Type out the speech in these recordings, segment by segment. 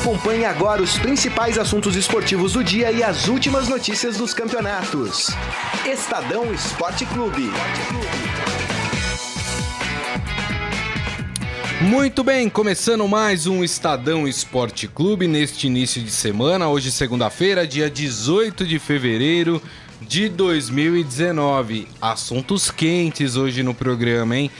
Acompanhe agora os principais assuntos esportivos do dia e as últimas notícias dos campeonatos. Estadão Esporte Clube. Muito bem, começando mais um Estadão Esporte Clube neste início de semana, hoje segunda-feira, dia 18 de fevereiro de 2019. Assuntos quentes hoje no programa, hein?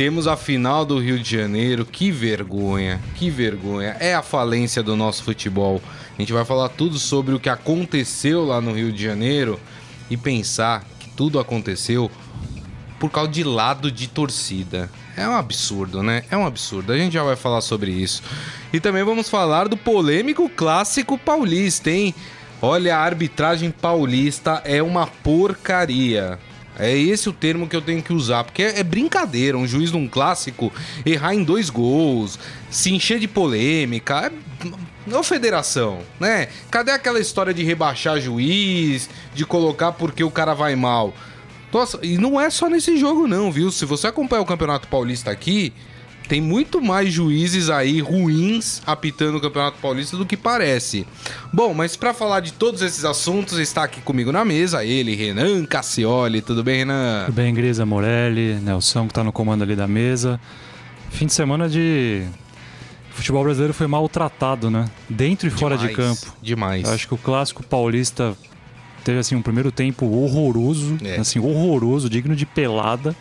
Temos a final do Rio de Janeiro, que vergonha, que vergonha. É a falência do nosso futebol. A gente vai falar tudo sobre o que aconteceu lá no Rio de Janeiro e pensar que tudo aconteceu por causa de lado de torcida. É um absurdo, né? É um absurdo. A gente já vai falar sobre isso. E também vamos falar do polêmico clássico paulista, hein? Olha, a arbitragem paulista é uma porcaria. É esse o termo que eu tenho que usar, porque é, brincadeira um juiz de um clássico errar em dois gols, se encher de polêmica. É... Ô federação, né? Cadê aquela história de rebaixar juiz, de colocar porque o cara vai mal? Nossa, e não é só nesse jogo, não, viu? Se você acompanhar o Campeonato Paulista aqui, tem muito mais juízes aí ruins apitando o Campeonato Paulista do que parece. Bom, mas para falar de todos esses assuntos, está aqui comigo na mesa ele, Renan Cassioli. Tudo bem, Renan? Tudo bem, Grisa Morelli, Nelson, que tá no comando ali da mesa. Fim de semana de. O futebol brasileiro foi maltratado, né? Dentro e fora de campo. Demais. Eu acho que o clássico paulista teve assim um primeiro tempo horroroso, é. assim horroroso, digno de pelada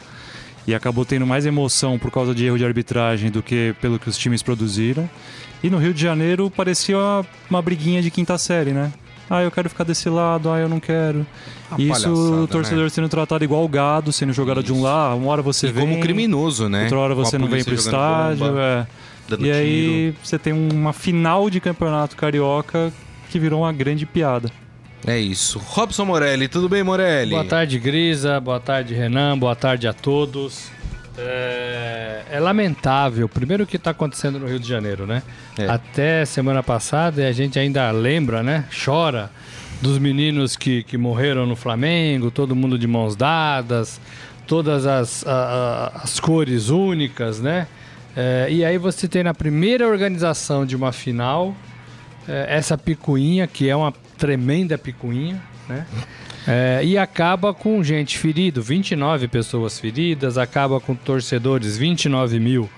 e acabou tendo mais emoção por causa de erro de arbitragem do que pelo que os times produziram. E no Rio de Janeiro parecia uma, uma briguinha de quinta série, né? Ah, eu quero ficar desse lado, ah, eu não quero. Uma Isso, o torcedor né? sendo tratado igual gado, sendo jogado Isso. de um lado, uma hora você e vem. como criminoso, né? Outra hora você não vem pro estádio. Bomba, é. E tiro. aí você tem uma final de campeonato carioca que virou uma grande piada. É isso. Robson Morelli, tudo bem, Morelli? Boa tarde, Grisa. Boa tarde, Renan. Boa tarde a todos. É, é lamentável, primeiro o que está acontecendo no Rio de Janeiro, né? É. Até semana passada a gente ainda lembra, né? Chora dos meninos que, que morreram no Flamengo, todo mundo de mãos dadas, todas as, a, a, as cores únicas, né? É, e aí você tem na primeira organização de uma final é, essa picuinha, que é uma tremenda picuinha, né? É, e acaba com gente ferida, 29 pessoas feridas, acaba com torcedores, 29 mil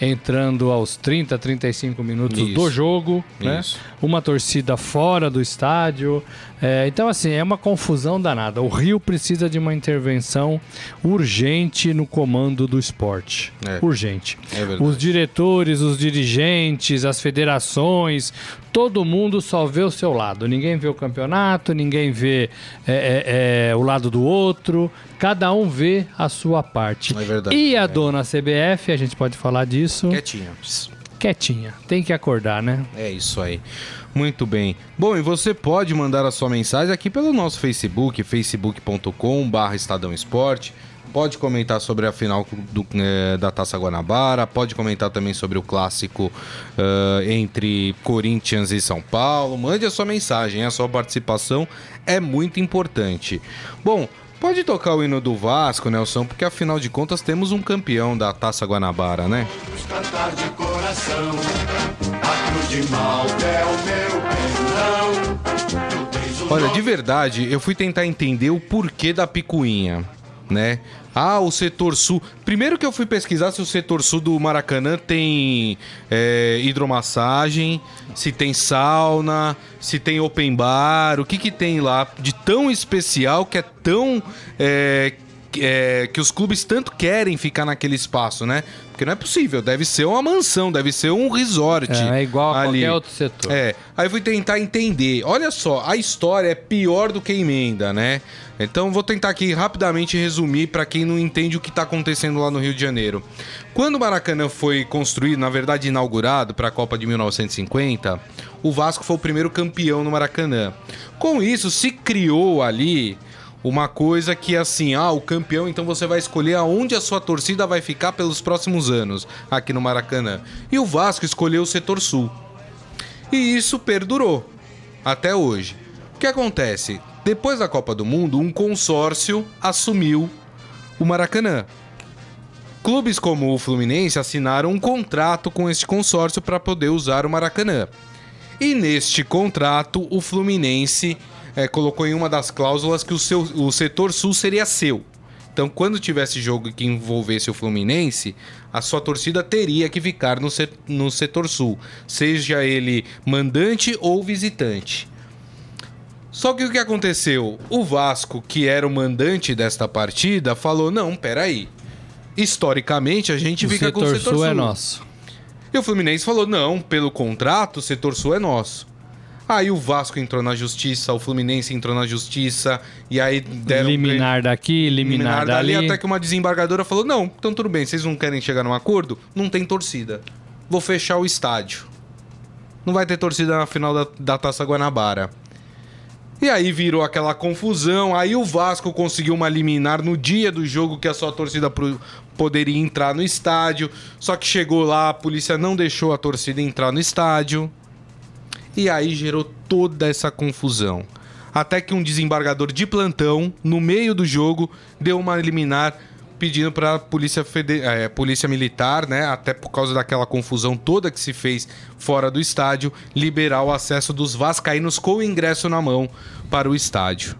entrando aos 30, 35 minutos Isso. do jogo, né? Uma torcida fora do estádio. É, então, assim, é uma confusão danada. O Rio precisa de uma intervenção urgente no comando do esporte. É. Urgente. É os diretores, os dirigentes, as federações, todo mundo só vê o seu lado. Ninguém vê o campeonato, ninguém vê é, é, é o lado do outro. Cada um vê a sua parte. É verdade. E a dona CBF, a gente pode falar disso. Quietinha. Quietinha. Tem que acordar, né? É isso aí. Muito bem. Bom, e você pode mandar a sua mensagem aqui pelo nosso Facebook, facebook.com.br Estadão Esporte. Pode comentar sobre a final do, é, da Taça Guanabara, pode comentar também sobre o clássico uh, entre Corinthians e São Paulo. Mande a sua mensagem, a sua participação é muito importante. Bom, Pode tocar o hino do Vasco, Nelson, porque afinal de contas temos um campeão da Taça Guanabara, né? Cantar de coração, a cruz de é o meu Olha, de verdade, eu fui tentar entender o porquê da picuinha, né? Ah, o setor sul. Primeiro que eu fui pesquisar se o setor sul do Maracanã tem é, hidromassagem, se tem sauna, se tem open bar, o que que tem lá de tão especial que é tão. É, é, que os clubes tanto querem ficar naquele espaço, né? Porque não é possível, deve ser uma mansão, deve ser um resort. É, é igual a ali. qualquer outro setor. É. Aí fui tentar entender. Olha só, a história é pior do que a emenda, né? Então vou tentar aqui rapidamente resumir para quem não entende o que está acontecendo lá no Rio de Janeiro. Quando o Maracanã foi construído, na verdade inaugurado para a Copa de 1950, o Vasco foi o primeiro campeão no Maracanã. Com isso se criou ali uma coisa que assim, ah, o campeão, então você vai escolher aonde a sua torcida vai ficar pelos próximos anos aqui no Maracanã. E o Vasco escolheu o setor sul. E isso perdurou até hoje. O que acontece? Depois da Copa do Mundo, um consórcio assumiu o Maracanã. Clubes como o Fluminense assinaram um contrato com este consórcio para poder usar o Maracanã. E neste contrato, o Fluminense é, colocou em uma das cláusulas que o, seu, o setor sul seria seu. Então, quando tivesse jogo que envolvesse o Fluminense, a sua torcida teria que ficar no, set, no setor sul, seja ele mandante ou visitante. Só que o que aconteceu? O Vasco, que era o mandante desta partida, falou: não, peraí. Historicamente, a gente o fica com o setor sul. sul é nosso. E o Fluminense falou: não, pelo contrato, o setor sul é nosso. Aí o Vasco entrou na justiça, o Fluminense entrou na justiça, e aí deram. Liminar daqui, liminar, liminar dali. Até que uma desembargadora falou: não, então tudo bem, vocês não querem chegar num acordo? Não tem torcida. Vou fechar o estádio. Não vai ter torcida na final da, da Taça Guanabara. E aí virou aquela confusão. Aí o Vasco conseguiu uma liminar no dia do jogo que a sua torcida pro, poderia entrar no estádio. Só que chegou lá, a polícia não deixou a torcida entrar no estádio. E aí gerou toda essa confusão. Até que um desembargador de plantão, no meio do jogo, deu uma liminar pedindo para a polícia, é, polícia militar, né, até por causa daquela confusão toda que se fez fora do estádio, liberar o acesso dos vascaínos com o ingresso na mão para o estádio.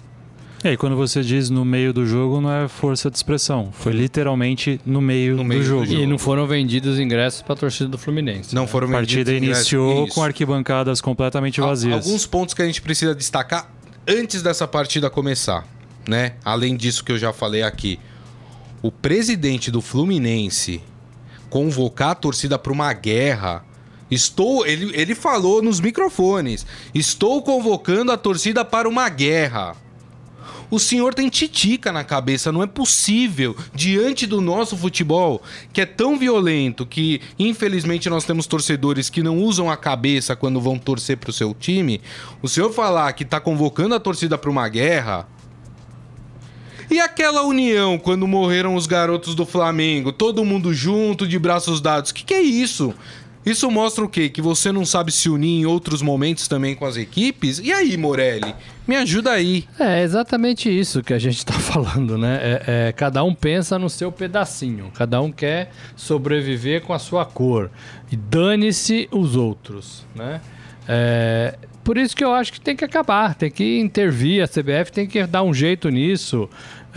E aí, quando você diz no meio do jogo, não é força de expressão. Foi literalmente no meio, no meio do, jogo. do, jogo. E não foram vendidos ingressos para a torcida do Fluminense. Não foram vendidos. A partida iniciou com arquibancadas completamente vazias. Alguns pontos que a gente precisa destacar antes dessa partida começar, né? Além disso que eu já falei aqui o presidente do Fluminense convocar a torcida para uma guerra. Estou, ele, ele falou nos microfones: estou convocando a torcida para uma guerra. O senhor tem titica na cabeça, não é possível, diante do nosso futebol, que é tão violento que, infelizmente, nós temos torcedores que não usam a cabeça quando vão torcer para o seu time. O senhor falar que está convocando a torcida para uma guerra, e aquela união quando morreram os garotos do Flamengo, todo mundo junto, de braços dados? O que, que é isso? Isso mostra o quê? Que você não sabe se unir em outros momentos também com as equipes? E aí, Morelli? Me ajuda aí. É exatamente isso que a gente está falando, né? É, é, cada um pensa no seu pedacinho, cada um quer sobreviver com a sua cor. E dane-se os outros, né? É, por isso que eu acho que tem que acabar, tem que intervir, a CBF tem que dar um jeito nisso.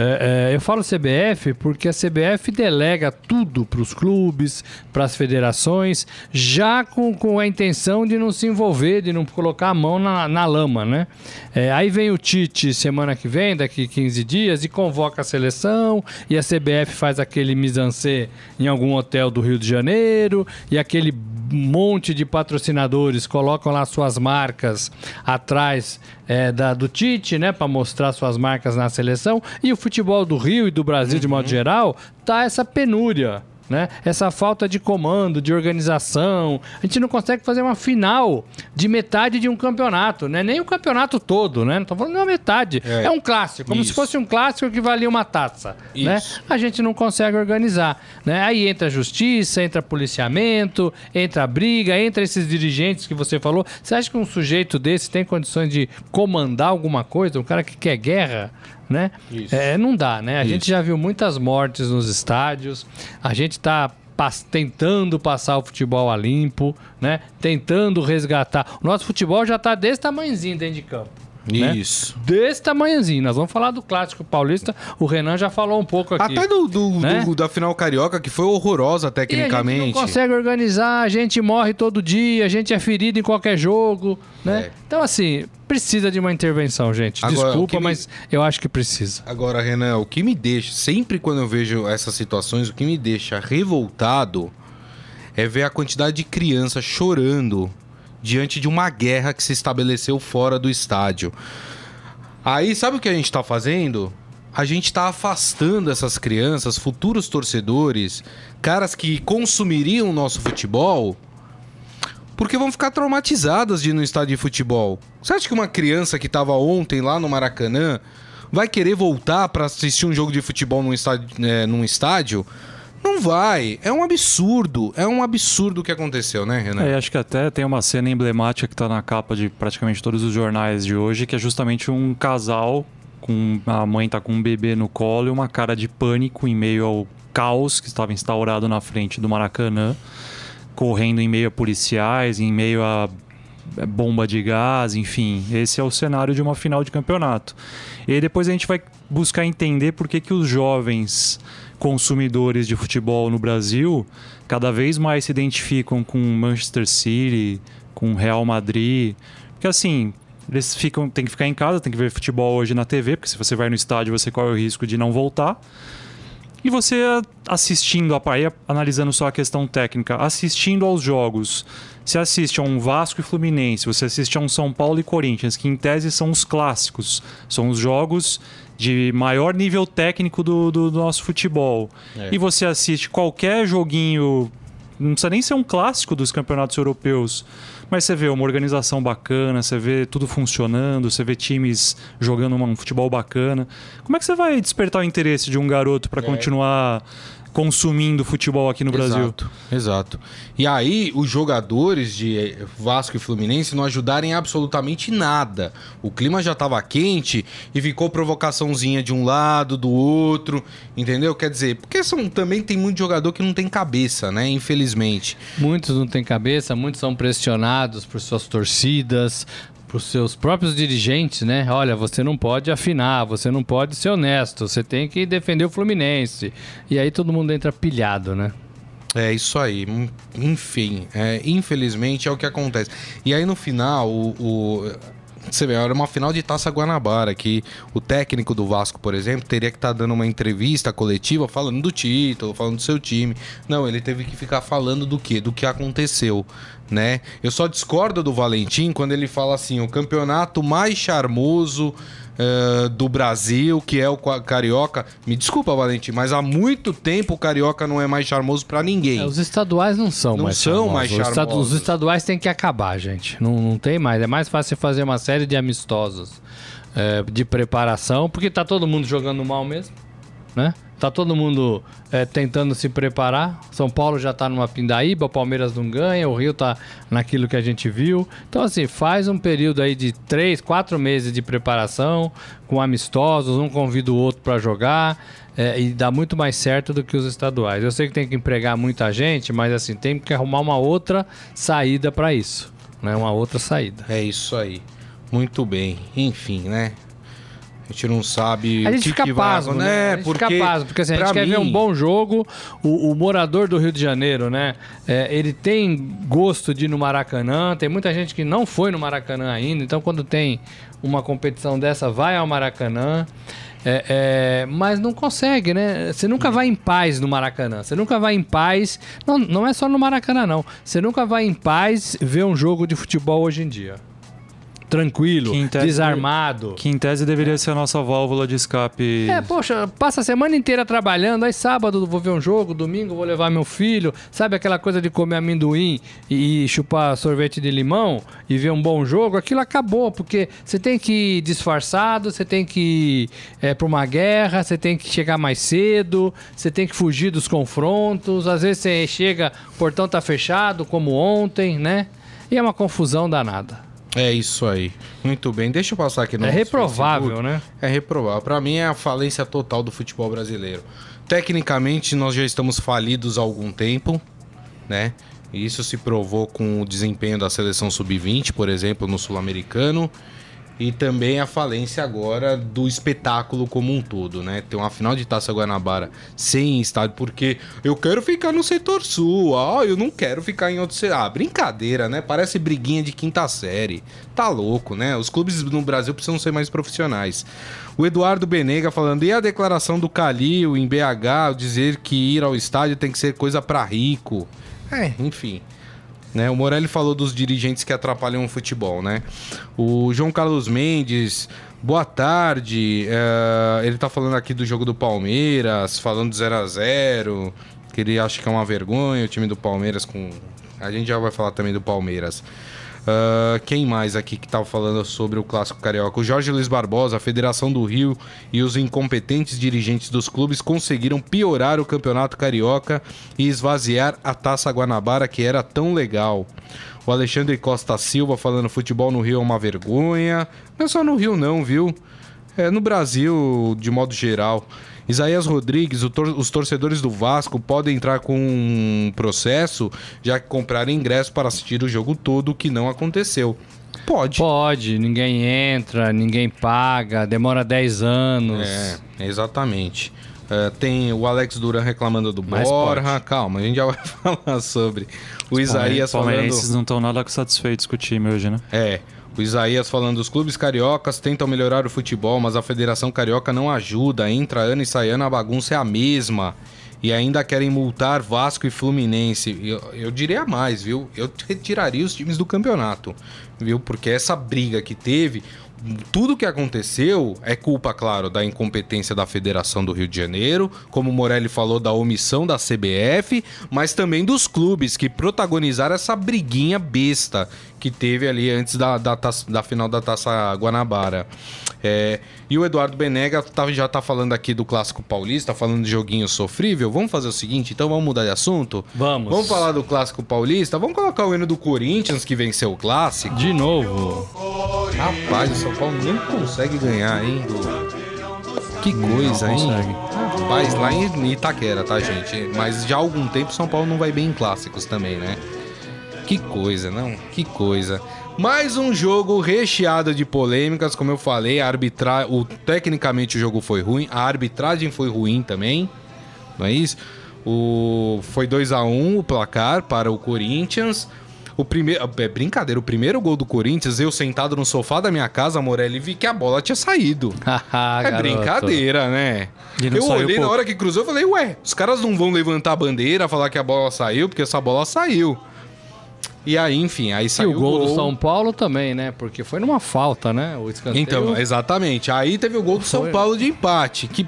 É, é, eu falo CBF porque a CBF delega tudo para os clubes, para as federações, já com, com a intenção de não se envolver, de não colocar a mão na, na lama, né? É, aí vem o Tite semana que vem, daqui 15 dias, e convoca a seleção, e a CBF faz aquele mise em algum hotel do Rio de Janeiro, e aquele monte de patrocinadores colocam lá suas marcas atrás é, da, do Tite, né, para mostrar suas marcas na seleção. E o futebol do Rio e do Brasil, uhum. de modo uhum. geral, tá essa penúria né? Essa falta de comando, de organização. A gente não consegue fazer uma final de metade de um campeonato, né? Nem o campeonato todo, né? Não tô falando de uma metade. É, é um clássico, como Isso. se fosse um clássico que valia uma taça, né? Isso. né? A gente não consegue organizar, né? Aí entra a justiça, entra policiamento, entra a briga, entra esses dirigentes que você falou. Você acha que um sujeito desse tem condições de comandar alguma coisa? Um cara que quer guerra? Né? É, não dá, né? A Isso. gente já viu muitas mortes nos estádios, a gente está tentando passar o futebol a limpo, né? Tentando resgatar. O nosso futebol já está desse tamanhozinho dentro de campo. Né? Isso. Né? Desse tamanhozinho. Nós vamos falar do clássico paulista. O Renan já falou um pouco aqui. Até do, do, né? do da final carioca, que foi horrorosa tecnicamente. E a gente não consegue organizar, a gente morre todo dia, a gente é ferido em qualquer jogo, né? É. Então, assim, precisa de uma intervenção, gente. Agora, Desculpa, me... mas eu acho que precisa. Agora, Renan, o que me deixa, sempre quando eu vejo essas situações, o que me deixa revoltado é ver a quantidade de crianças chorando diante de uma guerra que se estabeleceu fora do estádio. Aí, sabe o que a gente está fazendo? A gente está afastando essas crianças, futuros torcedores, caras que consumiriam o nosso futebol, porque vão ficar traumatizadas de ir no estádio de futebol. Você acha que uma criança que estava ontem lá no Maracanã vai querer voltar para assistir um jogo de futebol num estádio, é, num estádio? Não vai. É um absurdo. É um absurdo o que aconteceu, né, Renan? É, acho que até tem uma cena emblemática que está na capa de praticamente todos os jornais de hoje, que é justamente um casal com a mãe tá com um bebê no colo e uma cara de pânico em meio ao caos que estava instaurado na frente do Maracanã, correndo em meio a policiais, em meio a é, bomba de gás, enfim. Esse é o cenário de uma final de campeonato. E depois a gente vai buscar entender por que, que os jovens consumidores de futebol no Brasil cada vez mais se identificam com Manchester City, com Real Madrid. Porque assim, eles ficam, tem que ficar em casa, tem que ver futebol hoje na TV, porque se você vai no estádio você corre o risco de não voltar. E você assistindo a Paia, analisando só a questão técnica, assistindo aos jogos, você assiste a um Vasco e Fluminense, você assiste a um São Paulo e Corinthians, que em tese são os clássicos, são os jogos de maior nível técnico do, do, do nosso futebol. É. E você assiste qualquer joguinho, não precisa nem ser um clássico dos campeonatos europeus, mas você vê uma organização bacana, você vê tudo funcionando, você vê times jogando um futebol bacana. Como é que você vai despertar o interesse de um garoto para é. continuar consumindo futebol aqui no exato, Brasil. Exato. E aí, os jogadores de Vasco e Fluminense não ajudarem absolutamente nada. O clima já estava quente e ficou provocaçãozinha de um lado, do outro, entendeu? Quer dizer, porque são, também tem muito jogador que não tem cabeça, né? Infelizmente. Muitos não têm cabeça, muitos são pressionados por suas torcidas, para os seus próprios dirigentes, né? Olha, você não pode afinar, você não pode ser honesto, você tem que defender o Fluminense. E aí todo mundo entra pilhado, né? É isso aí. Enfim, é, infelizmente é o que acontece. E aí no final, o, o você vê, era uma final de Taça Guanabara, que o técnico do Vasco, por exemplo, teria que estar tá dando uma entrevista coletiva falando do título, falando do seu time. Não, ele teve que ficar falando do quê? Do que aconteceu, né? Eu só discordo do Valentim quando ele fala assim, o campeonato mais charmoso uh, do Brasil, que é o Carioca. Me desculpa, Valentim, mas há muito tempo o Carioca não é mais charmoso para ninguém. É, os estaduais não são não mais são charmosos. mais charmosos. Os estaduais têm que acabar, gente. Não, não tem mais. É mais fácil fazer uma série de amistosos é, de preparação, porque tá todo mundo jogando mal mesmo, né? Tá todo mundo é, tentando se preparar. São Paulo já tá numa pindaíba, Palmeiras não ganha, o Rio tá naquilo que a gente viu. Então, assim, faz um período aí de três, quatro meses de preparação, com amistosos, um convida o outro para jogar. É, e dá muito mais certo do que os estaduais. Eu sei que tem que empregar muita gente, mas assim, tem que arrumar uma outra saída para isso. Né? Uma outra saída. É isso aí. Muito bem. Enfim, né? A gente não sabe a gente que fica que pasmo, vai... né? A gente porque, fica pasmo, porque assim, a gente quer ver um bom jogo. O, o, morador do Rio de Janeiro, né? É, ele tem gosto de ir no Maracanã. Tem muita gente que não foi no Maracanã ainda. Então, quando tem uma competição dessa, vai ao Maracanã. É, é, mas não consegue, né? Você nunca vai em paz no Maracanã. Você nunca vai em paz. Não, não é só no Maracanã, não. Você nunca vai em paz ver um jogo de futebol hoje em dia tranquilo, que tese, desarmado. Que em tese deveria ser a nossa válvula de escape. É, poxa, passa a semana inteira trabalhando, aí sábado vou ver um jogo, domingo vou levar meu filho. Sabe aquela coisa de comer amendoim e, chupar sorvete de limão e ver um bom jogo? Aquilo acabou, porque você tem que ir disfarçado, você tem que ir é, para uma guerra, você tem que chegar mais cedo, você tem que fugir dos confrontos. Às vezes você chega, o portão tá fechado, como ontem, né? E é uma confusão danada. É isso aí. Muito bem. Deixa eu passar aqui no É reprovável, Facebook. né? É reprovável. Para mim é a falência total do futebol brasileiro. Tecnicamente nós já estamos falidos há algum tempo, né? E isso se provou com o desempenho da seleção sub-20, por exemplo, no Sul-Americano e também a falência agora do espetáculo como um todo, né? Tem uma final de Taça Guanabara sem estádio, porque eu quero ficar no setor sul, ah, eu não quero ficar em outro setor. Ah, brincadeira, né? Parece briguinha de quinta série. Tá louco, né? Os clubes no Brasil precisam ser mais profissionais. O Eduardo Benega falando, e a declaração do Calil em BH, dizer que ir ao estádio tem que ser coisa para rico. É, enfim. Né? O Morelli falou dos dirigentes que atrapalham o futebol, né? O João Carlos Mendes, boa tarde. É, ele tá falando aqui do jogo do Palmeiras, falando do 0 a 0 que ele acha que é uma vergonha o time do Palmeiras com. A gente já vai falar também do Palmeiras. Uh, quem mais aqui que estava falando sobre o clássico carioca? O Jorge Luiz Barbosa, a Federação do Rio e os incompetentes dirigentes dos clubes conseguiram piorar o campeonato carioca e esvaziar a taça Guanabara que era tão legal. O Alexandre Costa Silva falando futebol no Rio é uma vergonha. Não é só no Rio, não, viu? É no Brasil, de modo geral. Isaías Rodrigues, tor os torcedores do Vasco podem entrar com um processo, já que compraram ingresso para assistir o jogo todo, que não aconteceu. Pode. Pode, ninguém entra, ninguém paga, demora 10 anos. É, exatamente. Uh, tem o Alex Duran reclamando do Mas Borja. Pode. Calma, a gente já vai falar sobre. O Isaías falando... Palmeirenses não estão nada satisfeitos com o time hoje, né? É. O Isaías falando, os clubes cariocas tentam melhorar o futebol, mas a Federação Carioca não ajuda. Entra ano e sai ano, a bagunça é a mesma. E ainda querem multar Vasco e Fluminense. Eu, eu diria mais, viu? Eu retiraria os times do campeonato, viu? Porque essa briga que teve, tudo que aconteceu é culpa, claro, da incompetência da Federação do Rio de Janeiro, como o Morelli falou, da omissão da CBF, mas também dos clubes que protagonizaram essa briguinha besta que teve ali antes da, da, da final da Taça Guanabara. É, e o Eduardo Benega tá, já tá falando aqui do Clássico Paulista, falando de joguinho sofrível. Vamos fazer o seguinte, então vamos mudar de assunto? Vamos. Vamos falar do Clássico Paulista? Vamos colocar o hino do Corinthians que venceu o Clássico? De novo. Rapaz, o São Paulo nem consegue ganhar, hein? Que coisa, hein? Rapaz, lá em Itaquera, tá, gente? Mas já há algum tempo São Paulo não vai bem em clássicos também, né? Que coisa, não? Que coisa. Mais um jogo recheado de polêmicas, como eu falei, a arbitra... o tecnicamente o jogo foi ruim, a arbitragem foi ruim também. Não é isso? O foi 2 a 1 um, o placar para o Corinthians. O primeiro, é brincadeira, o primeiro gol do Corinthians, eu sentado no sofá da minha casa, Morelli, vi que a bola tinha saído. é brincadeira, né? Eu olhei na hora que cruzou, eu falei, ué, os caras não vão levantar a bandeira, falar que a bola saiu, porque essa bola saiu. E aí, enfim, aí saiu e o gol, gol, do São Paulo também, né? Porque foi numa falta, né? O escanteio. Então, exatamente. Aí teve o gol do foi. São Paulo de empate, que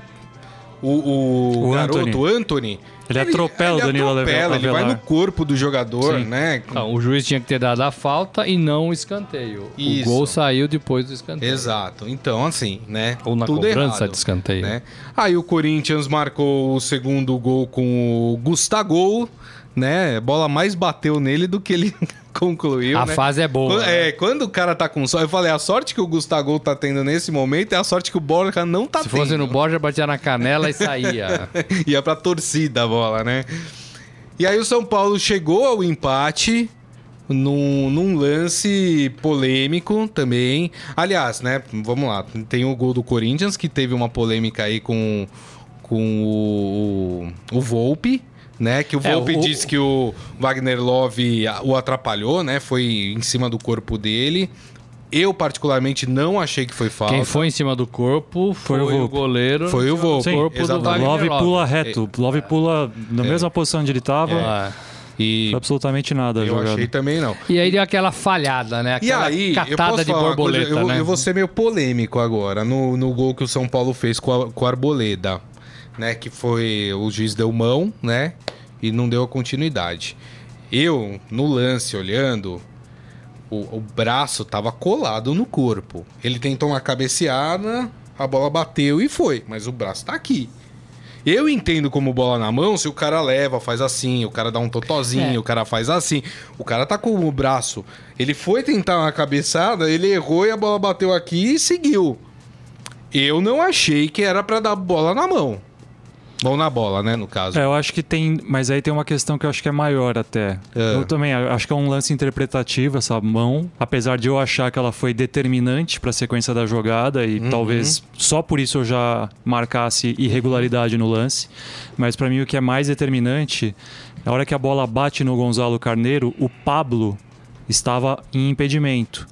o, o, o garoto Anthony, Anthony ele, ele atropela ele o Danilo atropela, Ele vai no corpo do jogador, Sim. né? Então, o juiz tinha que ter dado a falta e não o escanteio. Isso. O gol saiu depois do escanteio. Exato. Então, assim, né? Ou na Tudo cobrança errado, de escanteio. Né? Aí o Corinthians marcou o segundo gol com o Gustavo né? A bola mais bateu nele do que ele concluiu. A né? fase é boa. Quando, né? É, quando o cara tá com sorte, eu falei, a sorte que o Gustavo tá tendo nesse momento é a sorte que o Borja não tá Se tendo. Se fosse no Borja, batia na canela e saía. Ia pra torcida a bola, né? E aí o São Paulo chegou ao empate. Num, num, lance polêmico também. Aliás, né? Vamos lá. Tem o gol do Corinthians, que teve uma polêmica aí com, com o, o Volpe, né? Que o é, Volpe é, o... disse que o Wagner Love o atrapalhou, né? Foi em cima do corpo dele. Eu, particularmente, não achei que foi falta. Quem foi em cima do corpo foi, foi o, o, goleiro. Foi o Volpe. Sim, corpo exatamente. do Wagner Love pula reto. É. Love pula na é. mesma posição onde ele estava. É. E absolutamente nada. Eu jogado. achei também não. E aí deu aquela falhada, né? Aquela e aí, catada de borboleta. Coisa, eu, né? eu, vou ser meio polêmico agora no, no gol que o São Paulo fez com a, com a Arboleda né? Que foi o juiz deu mão, né? E não deu a continuidade. Eu, no lance, olhando, o, o braço tava colado no corpo. Ele tentou uma cabeceada, a bola bateu e foi, mas o braço tá aqui. Eu entendo como bola na mão se o cara leva, faz assim, o cara dá um totozinho, é. o cara faz assim. O cara tá com o braço. Ele foi tentar uma cabeçada, ele errou e a bola bateu aqui e seguiu. Eu não achei que era para dar bola na mão. Mão na bola, né, no caso. É, eu acho que tem. Mas aí tem uma questão que eu acho que é maior até. É. Eu também acho que é um lance interpretativo essa mão. Apesar de eu achar que ela foi determinante para a sequência da jogada e uhum. talvez só por isso eu já marcasse irregularidade no lance. Mas para mim o que é mais determinante, na hora que a bola bate no Gonzalo Carneiro, o Pablo estava em impedimento.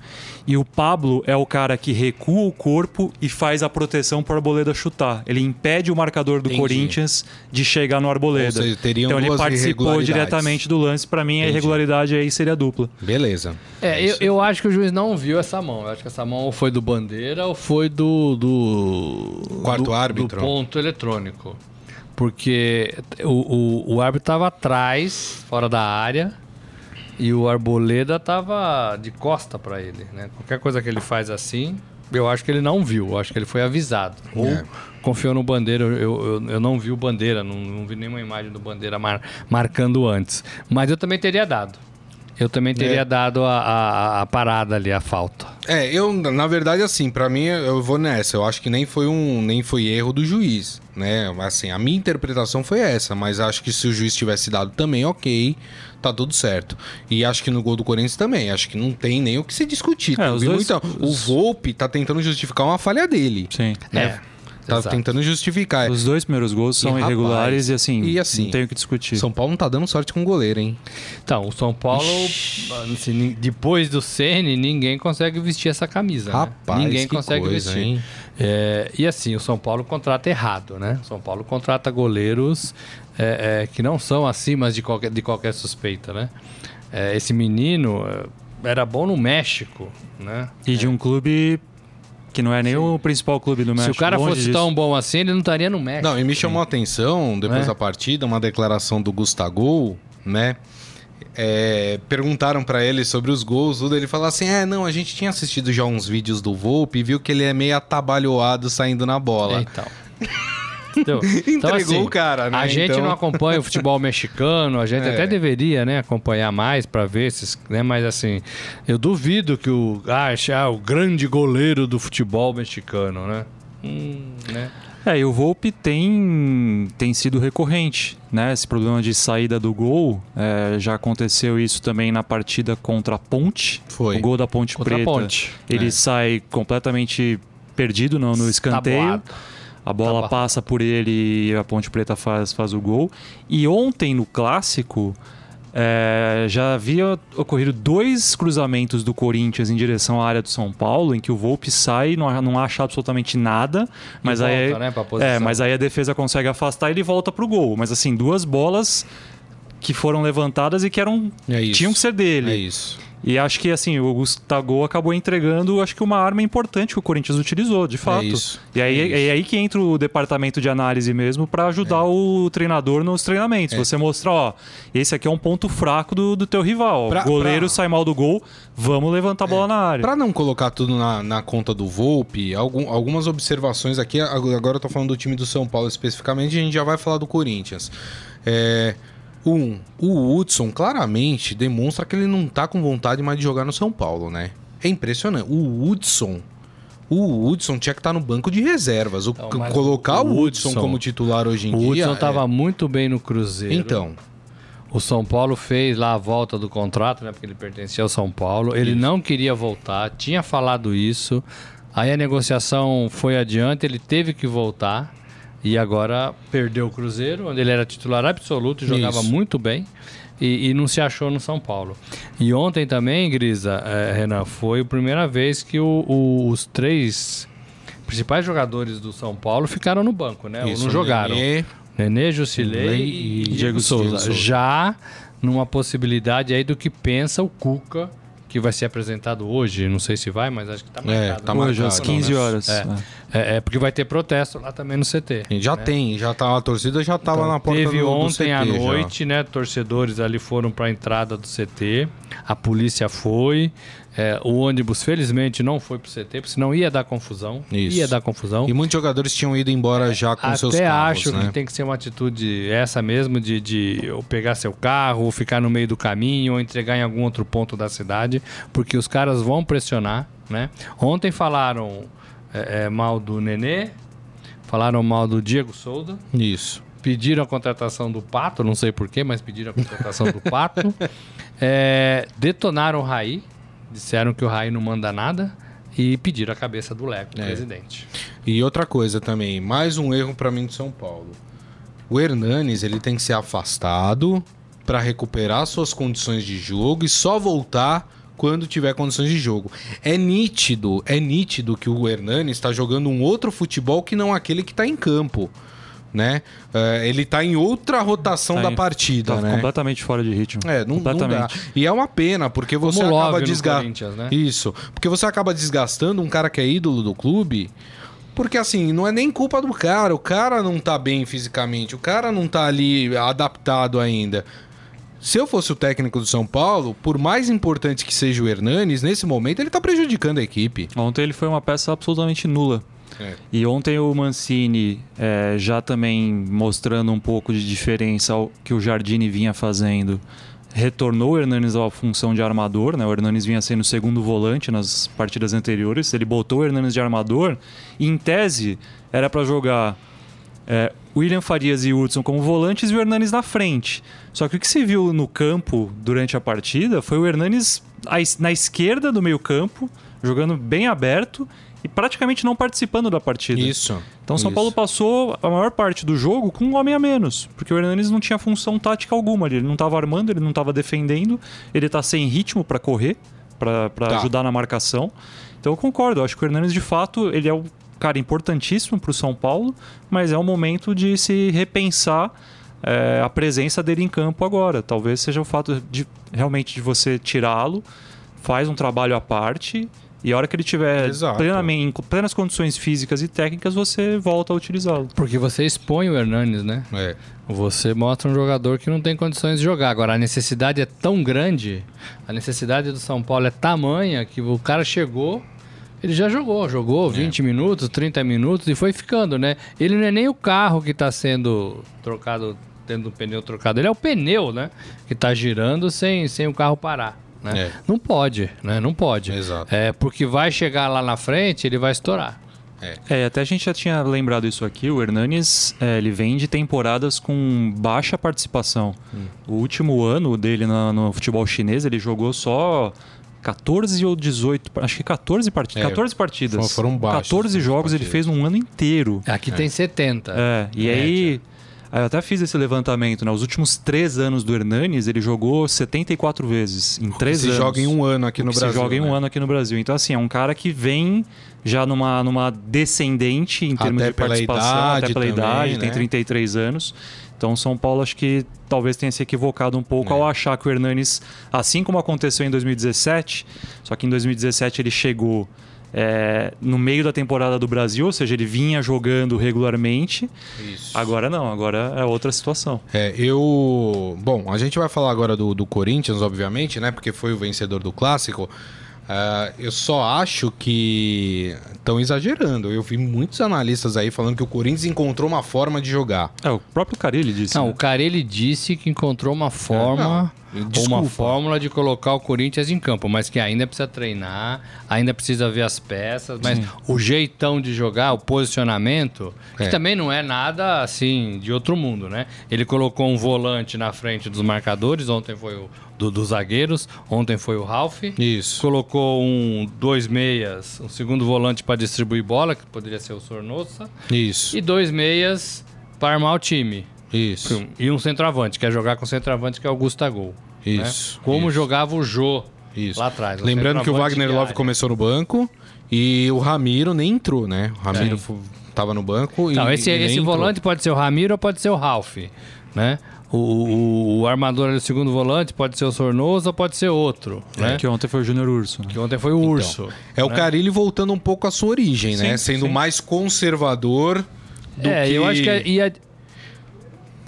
E o Pablo é o cara que recua o corpo e faz a proteção para o Arboleda chutar. Ele impede o marcador do Entendi. Corinthians de chegar no Arboleda. Seja, então ele participou diretamente do lance. Para mim, Entendi. a irregularidade aí seria dupla. Beleza. É, eu, eu, acho que o juiz não viu essa mão. Eu acho que essa mão ou foi do Bandeira ou foi do. do Quarto do, árbitro. Do ponto eletrônico. Porque o, o, o árbitro estava atrás, fora da área e o Arboleda tava de costa para ele, né? Qualquer coisa que ele faz assim, eu acho que ele não viu, eu acho que ele foi avisado. Ou é. confiou no Bandeira, eu, eu, eu, não vi o Bandeira, não, não vi nenhuma imagem do Bandeira mar, marcando antes. Mas eu também teria dado. Eu também teria é. dado a, a, a, parada ali, a falta. É, eu, na verdade, assim, para mim, eu vou nessa. Eu acho que nem foi um, nem foi erro do juiz, né? Assim, a minha interpretação foi essa, mas acho que se o juiz tivesse dado também, ok, tá tudo certo. E acho que no gol do Corinthians também, acho que não tem nem o que se discutir. É, os dois- muito, O Volpe tá tentando justificar uma falha dele. Sim. Né? Tá exato. tentando justificar. Os dois primeiros gols são rapaz, irregulares e assim, e assim, não tem o que discutir. São Paulo não tá dando sorte com o goleiro, hein? Então, o São Paulo, assim, nin- depois do Ceni, ninguém consegue vestir essa camisa. né? Rapaz, Ninguém que consegue coisa, vestir. hein? É, e assim, o São Paulo contrata errado, né? O São Paulo contrata goleiros é, é, que não são acima de qualquer, de qualquer suspeita, né? É, esse menino é, era bom no México, né? E de um clube que não é nem o principal clube do Se México. o cara fosse disso. tão bom assim, ele não estaria no México. Não, e me chamou a atenção, depois É. da partida, uma declaração do Gustavo, né? É, perguntaram pra ele sobre os gols, tudo, ele falou assim: é, não, a gente tinha assistido já uns vídeos do Volpe e viu que ele é meio atabalhoado saindo na bola. Então. Entendeu? Então, Entregou o cara, né? A gente Então- não acompanha o futebol mexicano, a gente É. até deveria, né, acompanhar mais pra ver esses, né, mas assim, eu duvido que o ah, ah, o grande goleiro do futebol mexicano, né? Hum, né? É, e o Volpe tem, tem sido recorrente, né? Esse problema de saída do gol, é, já aconteceu isso também na partida contra a Ponte. Foi. O gol da Ponte Contra a Preta. Ponte. Ele É. sai completamente perdido no, no escanteio. Tabuado. A bola Tabuado. passa por ele e a Ponte Preta faz, faz o gol. E ontem no clássico é, já havia ocorrido dois cruzamentos do Corinthians em direção à área do São Paulo, em que o Volpe sai, não, não acha absolutamente nada, mas volta, aí, né, é, mas aí a defesa consegue afastar e ele volta pro gol. Mas assim, duas bolas que foram levantadas e que eram É isso. tinham que ser dele. É isso. E acho que assim, o Gustavo acabou entregando, acho que uma arma importante que o Corinthians utilizou, de fato. isso, E aí é é, isso. é aí que entra o departamento de análise mesmo para ajudar o treinador nos treinamentos. Você mostrar, ó, esse aqui é um ponto fraco do, do teu rival. Pra- o goleiro pra- sai mal do gol, vamos levantar a bola na área. Pra não colocar tudo na, na conta do Volpe, algum- algumas observações aqui. ag- Agora eu tô falando do time do São Paulo especificamente, a gente já vai falar do Corinthians. É, um, o Hudson claramente demonstra que ele não tá com vontade mais de jogar no São Paulo, né? É impressionante. O Hudson. O Hudson tinha que estar no banco de reservas. O, Então, colocar o o Hudson, Hudson- como titular hoje em O dia. Hudson é- estava muito bem no Cruzeiro. Então, O São Paulo fez lá a volta do contrato, né? Porque ele pertencia ao São Paulo. Ele não queria voltar, tinha falado isso. Aí a negociação foi adiante, ele teve que voltar. E agora perdeu o Cruzeiro, onde ele era titular absoluto, jogava Isso. muito bem. E, e não se achou no São Paulo. E ontem também, Grisa, eh, Renan, foi a primeira vez que o- o- os três principais jogadores do São Paulo ficaram no banco, né? Ou isso, não jogaram. Nenê, Nenê, Jusilei Lei e e Diego Souza. Souza. Já numa possibilidade aí do que pensa o Cuca, que vai ser apresentado hoje. Não sei se vai, mas acho que tá marcado. tá né? Hoje, às marcado, 15 né? horas. É. É, é porque vai ter protesto lá também no CT. Já tem, já tá, a torcida já tava na porta Teve do, do ontem CT à já. noite, né? Torcedores ali foram para a entrada do CT. A polícia foi. É, o ônibus, felizmente, não foi pro CT, porque senão ia dar confusão. Isso. Ia dar confusão. E muitos jogadores tinham ido embora já com seus Até carros, acho né? que tem que ser uma atitude essa mesmo, de, de ou pegar seu carro, ou ficar no meio do caminho, ou entregar em algum outro ponto da cidade, porque os caras vão pressionar, né? Ontem falaram é, é, mal do Nenê, falaram mal do Diego Souza, Isso. pediram a contratação do Pato, não sei porquê, mas pediram a contratação do Pato. É, detonaram o Raí, disseram que o Raí não manda nada e pediram a cabeça do Leco, É. presidente. E outra coisa também, mais um erro pra mim de São Paulo. O Hernanes, ele tem que ser afastado pra recuperar suas condições de jogo e só voltar quando tiver condições de jogo. É nítido, é nítido que o Hernanes está jogando um outro futebol que não aquele que tá em campo, né? É, ele tá em outra rotação Tá da em- partida, Tá né? completamente fora de ritmo. É, não, não dá. completamente. E é uma pena, porque você Como acaba desgastando. Né? Isso. Porque você acaba desgastando um cara que é ídolo do clube. Porque assim, não é nem culpa do cara. O cara não tá bem fisicamente. O cara não tá ali adaptado ainda. Se eu fosse o técnico do São Paulo, por mais importante que seja o Hernanes, nesse momento ele tá prejudicando a equipe. Ontem ele foi uma peça absolutamente nula. É. E ontem o Mancini, é, já também mostrando um pouco de diferença ao que o Jardine vinha fazendo, retornou o Hernanes à função de armador, né? O Hernanes vinha sendo segundo volante nas partidas anteriores. Ele botou o Hernanes de armador e, em tese, era para jogar é, William Farias e Hudson como volantes e o Hernanes na frente. Só que o que se viu no campo durante a partida foi o Hernanes na esquerda do meio campo, jogando bem aberto e praticamente não participando da partida. Isso. Então São isso. Paulo passou a maior parte do jogo com um homem a menos, porque o Hernanes não tinha função tática alguma ali. Ele não estava armando, ele não estava defendendo, ele está sem ritmo para correr, para tá. ajudar na marcação. Então eu concordo, eu acho que o Hernanes de fato ele é um cara importantíssimo para o São Paulo, mas é o momento de se repensar é, a presença dele em campo agora. Talvez seja o fato de realmente de você tirá-lo, faz um trabalho à parte e a hora que ele tiver plenamente, em plenas condições físicas e técnicas, você volta a utilizá-lo. Porque você expõe o Hernanes, né? É. Você mostra um jogador que não tem condições de jogar. Agora, a necessidade é tão grande, a necessidade do São Paulo é tamanha que o cara chegou, ele já jogou, jogou 20 é. minutos, 30 minutos e foi ficando, né? Ele não é nem o carro que está sendo trocado, tendo o pneu trocado, ele é o pneu, né? Que está girando sem, sem o carro parar. Né? É. Não pode, né? Não pode. Exato. É, porque vai chegar lá na frente, ele vai estourar. É. é, até a gente já tinha lembrado isso aqui. O Hernanes é, ele vem de temporadas com baixa participação. Hum. O último ano dele no, no futebol chinês, ele jogou só 14 ou 18, acho que 14 partidas. É, 14 partidas. Foram baixos. 14 jogos partidas. ele fez um ano inteiro. Aqui é. tem 70. É, e aí eu até fiz esse levantamento, né? Os últimos três anos do Hernanes, ele jogou 74 vezes. Em três se anos. joga em um ano aqui no Brasil. Se joga em um né? ano aqui no Brasil. Então, assim, é um cara que vem já numa, numa descendente em termos até de participação, idade até pela também, idade, né? tem 33 anos. Então, São Paulo acho que talvez tenha se equivocado um pouco é. ao achar que o Hernanes, assim como aconteceu em 2017, só que em 2017 ele chegou é, no meio da temporada do Brasil, ou seja, ele vinha jogando regularmente. Isso. Agora não, agora é outra situação. É, eu. Bom, a gente vai falar agora do, do Corinthians, obviamente, né? Porque foi o vencedor do clássico. Uh, eu só acho que estão exagerando. Eu vi muitos analistas aí falando que o Corinthians encontrou uma forma de jogar. É, o próprio Carilli disse. Não, né? o Carilli disse que encontrou uma forma, é, uma fórmula de colocar o Corinthians em campo, mas que ainda precisa treinar, ainda precisa ver as peças, mas Sim. o jeitão de jogar, o posicionamento, que é. também não é nada assim de outro mundo, né? Ele colocou um volante na frente dos marcadores, ontem foi o do, dos zagueiros. Ontem foi o Ralph. Isso. Colocou um dois meias, um segundo volante para distribuir bola, que poderia ser o Sornosa. Isso. E dois meias para armar o time. Isso. E um centroavante, quer jogar com o centroavante, que é o Gustavo. Né? Isso. Né? Como isso. jogava o Jô isso. lá atrás. Lembrando que o Wagner Love começou no banco e o Ramiro nem entrou, né? O Ramiro estava no banco. Não, e, esse, e esse volante pode ser o Ramiro ou pode ser o Ralph, né? O, o, o, armador do segundo volante pode ser o Sornoso ou pode ser outro. É, né? Que ontem foi o Júnior Urso. Né? Que ontem foi o então, Urso. É o né? Carilli voltando um pouco à sua origem, sim, né? Sendo sim. mais conservador do é, que... eu acho que... É, e a...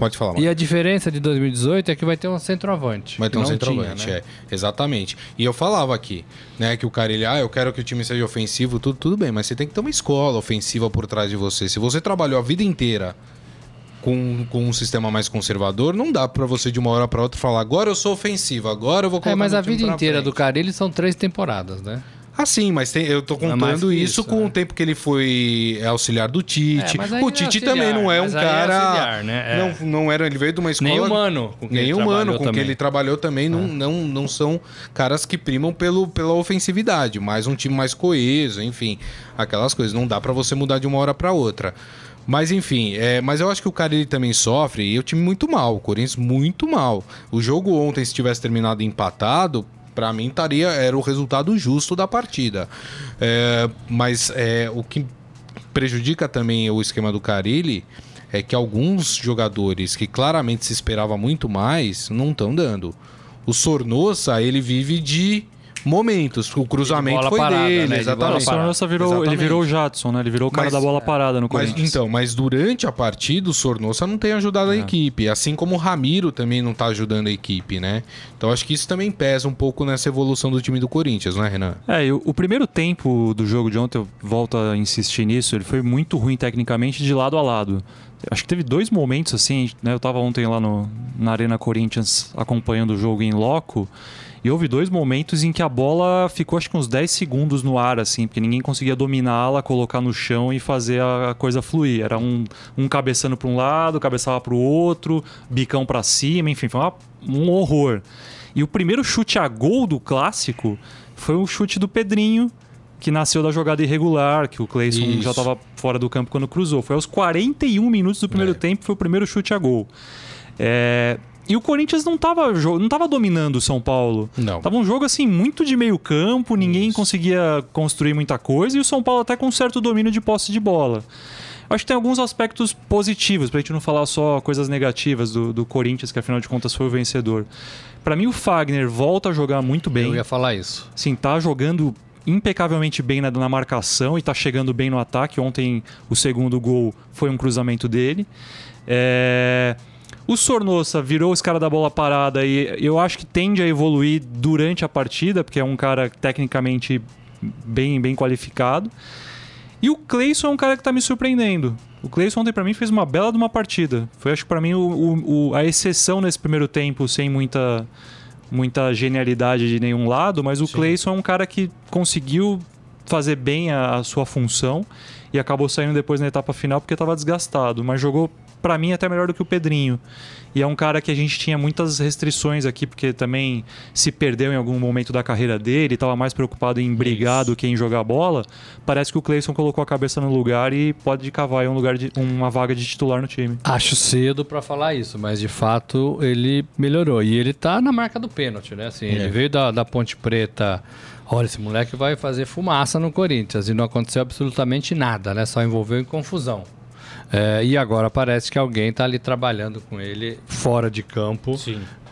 Pode falar. E a diferença de 2018 é que vai ter um centroavante. Vai ter um centroavante, tinha, né? é. Exatamente. E eu falava aqui, né, que o Carilli, ah, eu quero que o time seja ofensivo, tudo, tudo bem, mas você tem que ter uma escola ofensiva por trás de você. Se você trabalhou a vida inteira com, com um sistema mais conservador, não dá para você de uma hora para outra falar agora eu sou ofensivo, agora eu vou colocar É, mas a vida inteira frente. do Carilli são três temporadas, né? Ah, sim, mas tem, eu tô contando isso, isso, com né? o tempo que ele foi auxiliar do Tite. É, o Tite é auxiliar, também não é um cara. É auxiliar, né? É. Não, não era, ele veio de uma escola. Nem humano. Com nem humano, com também. que ele trabalhou também. Não, é. não, não são caras que primam pelo, pela ofensividade, mas um time mais coeso, enfim, aquelas coisas. Não dá para você mudar de uma hora para outra. Mas enfim, é, mas eu acho que o cara ele também sofre e o time muito mal, o Corinthians muito mal. O jogo ontem, se tivesse terminado empatado, para mim estaria era o resultado justo da partida. É, mas é, o que prejudica também o esquema do Carilli é que alguns jogadores que claramente se esperava muito mais não estão dando. O Sornosa, ele vive de momentos. O cruzamento foi parada, dele, né? exatamente. De o virou, exatamente. ele virou o Jadson, né? Ele virou o cara mas, da bola parada no Corinthians. Mas, então, mas durante a partida o Sornosa não tem ajudado é. a equipe, assim como o Ramiro também não está ajudando a equipe, né? Então acho que isso também pesa um pouco nessa evolução do time do Corinthians, não é, Renan? É, e o, o primeiro tempo do jogo de ontem, eu volto a insistir nisso, ele foi muito ruim tecnicamente de lado a lado. Acho que teve dois momentos assim, né? Eu tava ontem lá no, na Arena Corinthians acompanhando o jogo em loco. E houve dois momentos em que a bola ficou acho que uns 10 segundos no ar, assim, porque ninguém conseguia dominá-la, colocar no chão e fazer a coisa fluir. Era um, um cabeçando para um lado, cabeçava para o outro, bicão para cima, enfim, foi uma, um horror. E o primeiro chute a gol do clássico foi o chute do Pedrinho, que nasceu da jogada irregular, que o Cleison já estava fora do campo quando cruzou. Foi aos 41 minutos do primeiro é. tempo, foi o primeiro chute a gol. É, e o Corinthians não estava não tava dominando o São Paulo. Não. Tava um jogo assim muito de meio campo, ninguém Isso. conseguia construir muita coisa e o São Paulo até com um certo domínio de posse de bola. Acho que tem alguns aspectos positivos, pra gente não falar só coisas negativas do, do Corinthians, que afinal de contas foi o vencedor. Para mim, o Fagner volta a jogar muito bem. Eu ia falar isso. Sim, tá jogando impecavelmente bem na, na marcação e tá chegando bem no ataque. Ontem, o segundo gol foi um cruzamento dele. É... O Sornosa virou esse cara da bola parada e eu acho que tende a evoluir durante a partida, porque é um cara tecnicamente bem, bem qualificado. E o Cleison é um cara que está me surpreendendo. O Cleison ontem para mim fez uma bela de uma partida. Foi acho que para mim o, o, o, a exceção nesse primeiro tempo, sem muita muita genialidade de nenhum lado, mas o Sim. Cleison é um cara que conseguiu fazer bem a, a sua função e acabou saindo depois na etapa final porque estava desgastado, mas jogou para mim até melhor do que o Pedrinho. E é um cara que a gente tinha muitas restrições aqui, porque também se perdeu em algum momento da carreira dele, estava mais preocupado em brigar do que em jogar bola. Parece que o Cleison colocou a cabeça no lugar e pode cavar um lugar de, uma vaga de titular no time. Acho cedo para falar isso, mas de fato ele melhorou. E ele tá na marca do pênalti, né? Assim, é. Ele veio da, da Ponte Preta. Olha, esse moleque vai fazer fumaça no Corinthians e não aconteceu absolutamente nada, né? Só envolveu em confusão. É, e agora parece que alguém está ali trabalhando com ele fora de campo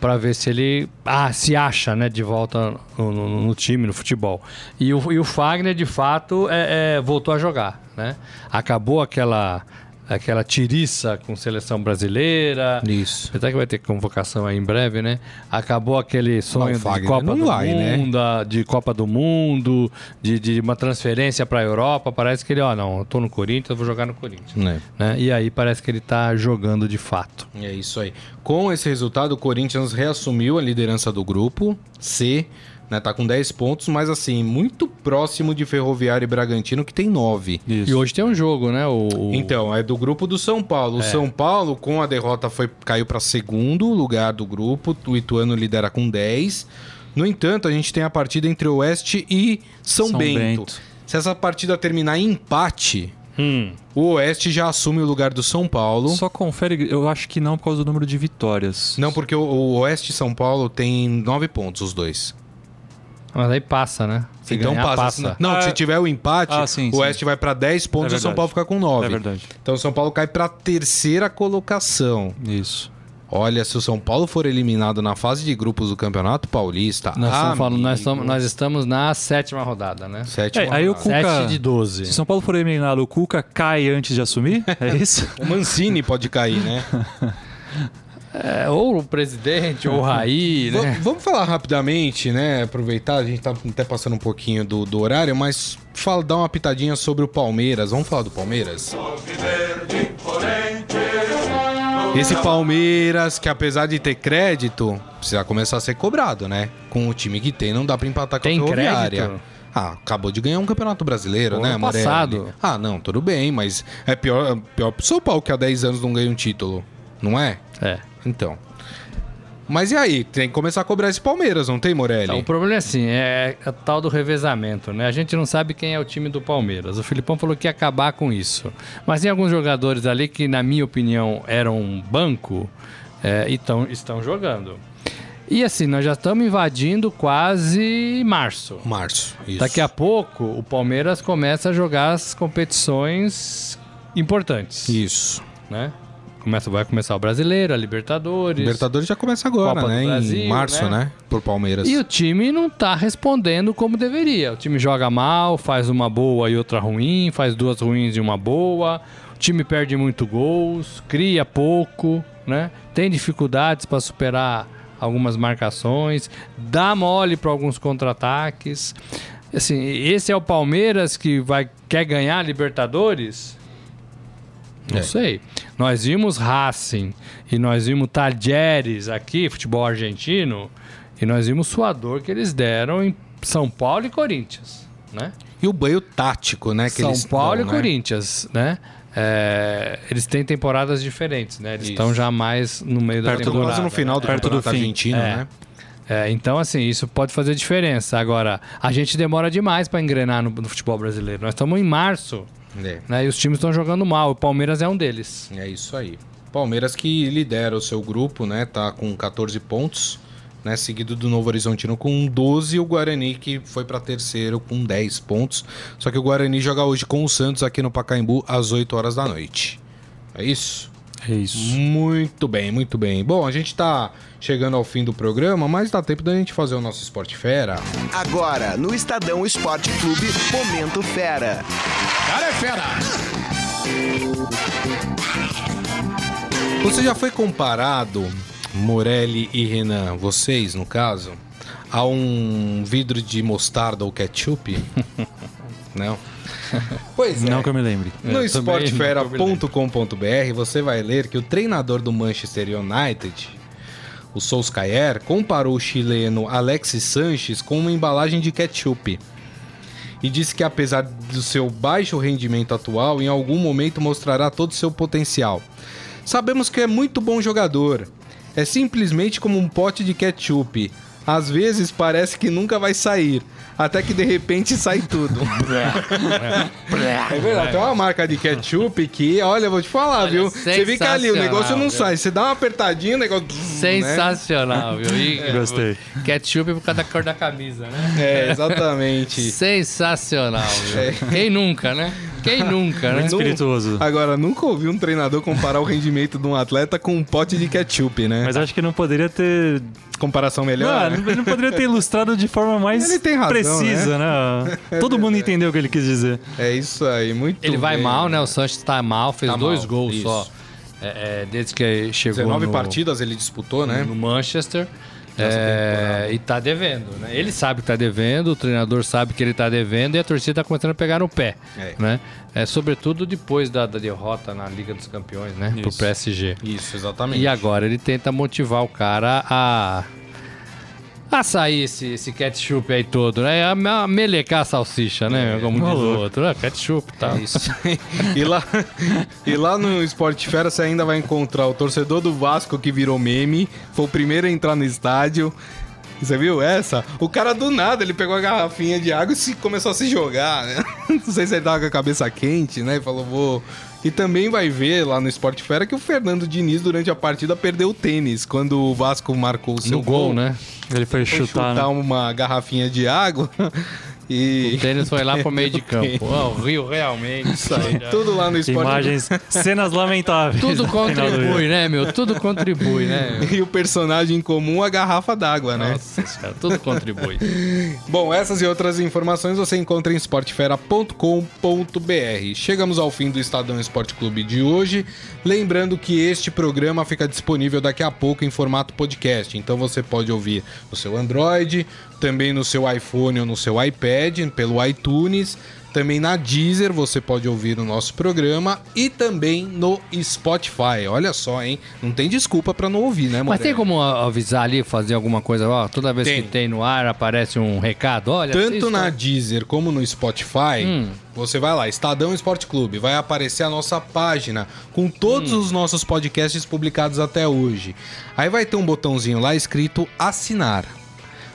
para ver se ele ah, se acha né, de volta no, no, no time, no futebol. E o, e o Fagner, de fato, é, é, voltou a jogar. Né? Acabou aquela aquela tiriça com seleção brasileira. Isso. Até que vai ter convocação aí em breve, né? Acabou aquele sonho não, de Copa do vai, né? Mundo, né? de Copa do Mundo, de, de uma transferência para a Europa. Parece que ele, ó, não, eu tô no Corinthians, eu vou jogar no Corinthians. É. Né? E aí parece que ele tá jogando de fato. É isso aí. Com esse resultado, o Corinthians reassumiu a liderança do grupo C né? Tá com 10 pontos, mas assim, muito próximo de Ferroviário e Bragantino, que tem 9. Isso. E hoje tem um jogo, né? O, o... Então, é do grupo do São Paulo. É. O São Paulo, com a derrota, foi caiu para segundo lugar do grupo. O Ituano lidera com 10. No entanto, a gente tem a partida entre o Oeste e São, São Bento. Bento. Se essa partida terminar em empate, Hum. O Oeste já assume o lugar do São Paulo. Só confere, eu acho que não por causa do número de vitórias. Não, porque o, o Oeste e São Paulo tem nove pontos, os dois. Mas aí passa, né? Se então ganhar, passa. passa. Não, ah, se tiver o empate, ah, sim, o Oeste sim. vai para 10 pontos é e o São Paulo fica com 9. É verdade. Então o São Paulo cai para terceira colocação. Isso. Olha, se o São Paulo for eliminado na fase de grupos do Campeonato Paulista. Nós, estamos, falando, nós, estamos, nós estamos na sétima rodada, né? Sétima é, aí o Cuca, 7 de 12. Se o São Paulo for eliminado, o Cuca cai antes de assumir? É isso? o Mancini pode cair, né? É, ou o presidente, ou o Raí, né? Vamos falar rapidamente, né? Aproveitar, a gente tá até passando um pouquinho do, do horário, mas fala, dar uma pitadinha sobre o Palmeiras. Vamos falar do Palmeiras? Esse Palmeiras, que apesar de ter crédito, precisa começar a ser cobrado, né? Com o time que tem, não dá pra empatar com tem a Ferroviária. Crédito? Ah, acabou de ganhar um campeonato brasileiro, Pô, né, Amarelli? passado. Ah, não, tudo bem, mas é pior, pior pro São Paulo que há 10 anos não ganha um título, não é? É. Então. Mas e aí? Tem que começar a cobrar esse Palmeiras, não tem, Morelli? Então, o problema é assim, é, é tal do revezamento, né? A gente não sabe quem é o time do Palmeiras. O Filipão falou que ia acabar com isso. Mas tem alguns jogadores ali que, na minha opinião, eram um banco é, e tão, estão jogando. E assim, nós já estamos invadindo quase março. Março, isso. Daqui a pouco, o Palmeiras começa a jogar as competições importantes. Isso. Né? Começa, vai começar o Brasileiro, a Libertadores. Libertadores já começa agora, Copa né? Brasil, em março, né? né? Por Palmeiras. E o time não tá respondendo como deveria. O time joga mal, faz uma boa e outra ruim, faz duas ruins e uma boa. O time perde muito gols, cria pouco, né? Tem dificuldades para superar algumas marcações, dá mole para alguns contra-ataques. Assim, esse é o Palmeiras que vai quer ganhar a Libertadores? Não é. sei. Nós vimos Racing e nós vimos Tajeres aqui, futebol argentino, e nós vimos suador que eles deram em São Paulo e Corinthians, né? E o banho tático, né? São Paulo dão, e né? Corinthians, né? É, eles têm temporadas diferentes, né? Eles estão já mais no meio perto, da temporada. Quase no final do né? campeonato argentino, é. né? É, então, assim, isso pode fazer diferença. Agora, a gente demora demais para engrenar no, no, futebol brasileiro. Nós estamos em março é. né, e os times estão jogando mal. O Palmeiras é um deles. É isso aí. Palmeiras que lidera o seu grupo, né? Tá com 14 pontos né, seguido do Novo Horizontino com 12 e o Guarani que foi para terceiro com 10 pontos. Só que o Guarani joga hoje com o Santos aqui no Pacaembu às 8 horas da noite. É isso? É isso. Muito bem, muito bem. Bom, a gente está chegando ao fim do programa, mas dá tempo da gente fazer o nosso Esporte Fera. Agora, no Estadão Esporte Clube, Momento Fera. Cara é fera! Você já foi comparado Morelli e Renan, vocês no caso, a um vidro de mostarda ou ketchup? não. Pois é. Não que eu me lembre. No esportefera.com.br você vai ler que o treinador do Manchester United, o Solskjaer, comparou o chileno Alexis Sanches com uma embalagem de ketchup. E disse que apesar do seu baixo rendimento atual, em algum momento mostrará todo o seu potencial. Sabemos que é muito bom jogador, é simplesmente como um pote de ketchup. Às vezes parece que nunca vai sair, até que de repente sai tudo. é verdade, tem uma marca de ketchup que, olha, eu vou te falar, olha, viu? Você fica ali, o negócio não viu? sai. Você dá uma apertadinha, o negócio. Sensacional, né? viu? E, Gostei. Ketchup por causa da cor da camisa, né? É, exatamente. Sensacional, viu? É. Quem nunca, né? Quem nunca, né? espirituoso. Agora, nunca ouvi um treinador comparar o rendimento de um atleta com um pote de ketchup, né? Mas acho que não poderia ter comparação melhor. Não, né? não poderia ter ilustrado de forma mais razão, precisa, né? né? Todo mundo entendeu o que ele quis dizer. É isso aí, muito Ele bem, vai mal, né? O Sanches tá mal, fez tá dois mal, gols isso. só. É, é, desde que chegou 19 no, partidas ele disputou, né? No Manchester. É, e tá devendo, né? Ele sabe que tá devendo, o treinador sabe que ele tá devendo e a torcida tá começando a pegar no pé, é. né? É, sobretudo depois da, da, derrota na Liga dos Campeões, né? Isso. Pro PSG. Isso, exatamente. E agora ele tenta motivar o cara a a sair esse, esse ketchup aí todo, né? A, a melecar a salsicha, né? É, Como diz o outro. É, ketchup, tá? É isso. e, lá, e lá no Esporte Fera você ainda vai encontrar o torcedor do Vasco que virou meme, foi o primeiro a entrar no estádio. Você viu essa? O cara do nada, ele pegou a garrafinha de água e se, começou a se jogar, né? Não sei se ele tava com a cabeça quente, né? E falou, vou e também vai ver lá no Esporte Fera que o Fernando Diniz, durante a partida, perdeu o tênis quando o Vasco marcou o seu no gol, gol né? Ele foi, foi chutar, chutar né? uma garrafinha de água e... O tênis foi lá pro meio de campo. Oh, o Rio realmente. Isso aí. Tudo lá no esporte. Imagens, cenas lamentáveis. Tudo contribui, né, meu? Tudo contribui, né? E o personagem comum, a garrafa d'água, né? Nossa, cara, tudo contribui. Bom, essas e outras informações você encontra em esportefera.com.br. Chegamos ao fim do Estadão Esporte Clube de hoje. Lembrando que este programa fica disponível daqui a pouco em formato podcast. Então você pode ouvir no seu Android, também no seu iPhone ou no seu iPad, pelo iTunes. Também na Deezer você pode ouvir o nosso programa e também no Spotify. Olha só, hein? Não tem desculpa para não ouvir, né, Moreno? Mas tem como avisar ali, fazer alguma coisa? Ó, toda vez tem. que tem no ar aparece um recado. Olha, Tanto na Deezer como no Spotify, hum. você vai lá, Estadão Esporte Clube, vai aparecer a nossa página com todos hum. os nossos podcasts publicados até hoje. Aí vai ter um botãozinho lá escrito assinar.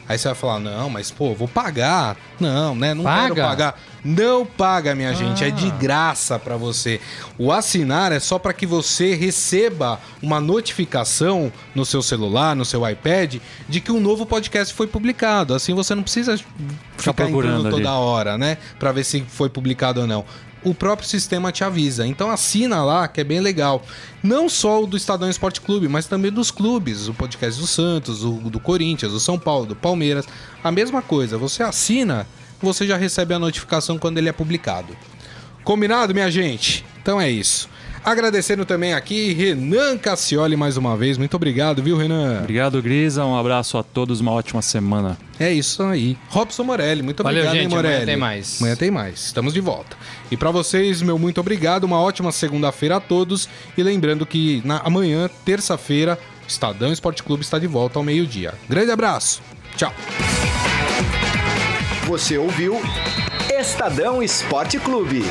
Aí você vai falar, não, mas pô, vou pagar. Não, né? Não paga. quero pagar. Não paga, minha ah. gente, é de graça para você. O assinar é só para que você receba uma notificação no seu celular, no seu iPad, de que um novo podcast foi publicado. Assim você não precisa ficar procurando toda hora, né, para ver se foi publicado ou não o próprio sistema te avisa. Então assina lá, que é bem legal. Não só o do Estadão Esporte Clube, mas também dos clubes, o podcast do Santos, o do Corinthians, do São Paulo, do Palmeiras. A mesma coisa, você assina, você já recebe a notificação quando ele é publicado. Combinado, minha gente? Então é isso. Agradecendo também aqui Renan Cassioli mais uma vez. Muito obrigado, viu, Renan? Obrigado, Grisa. Um abraço a todos, uma ótima semana. É isso aí. Robson Morelli, muito Valeu, obrigado, gente. hein, Morelli? Amanhã tem mais. Amanhã tem mais. Estamos de volta. E para vocês, meu muito obrigado. Uma ótima segunda-feira a todos. E lembrando que na, amanhã, terça-feira, Estadão Esporte Clube está de volta ao meio-dia. Grande abraço. Tchau. Você ouviu Estadão Esporte Clube.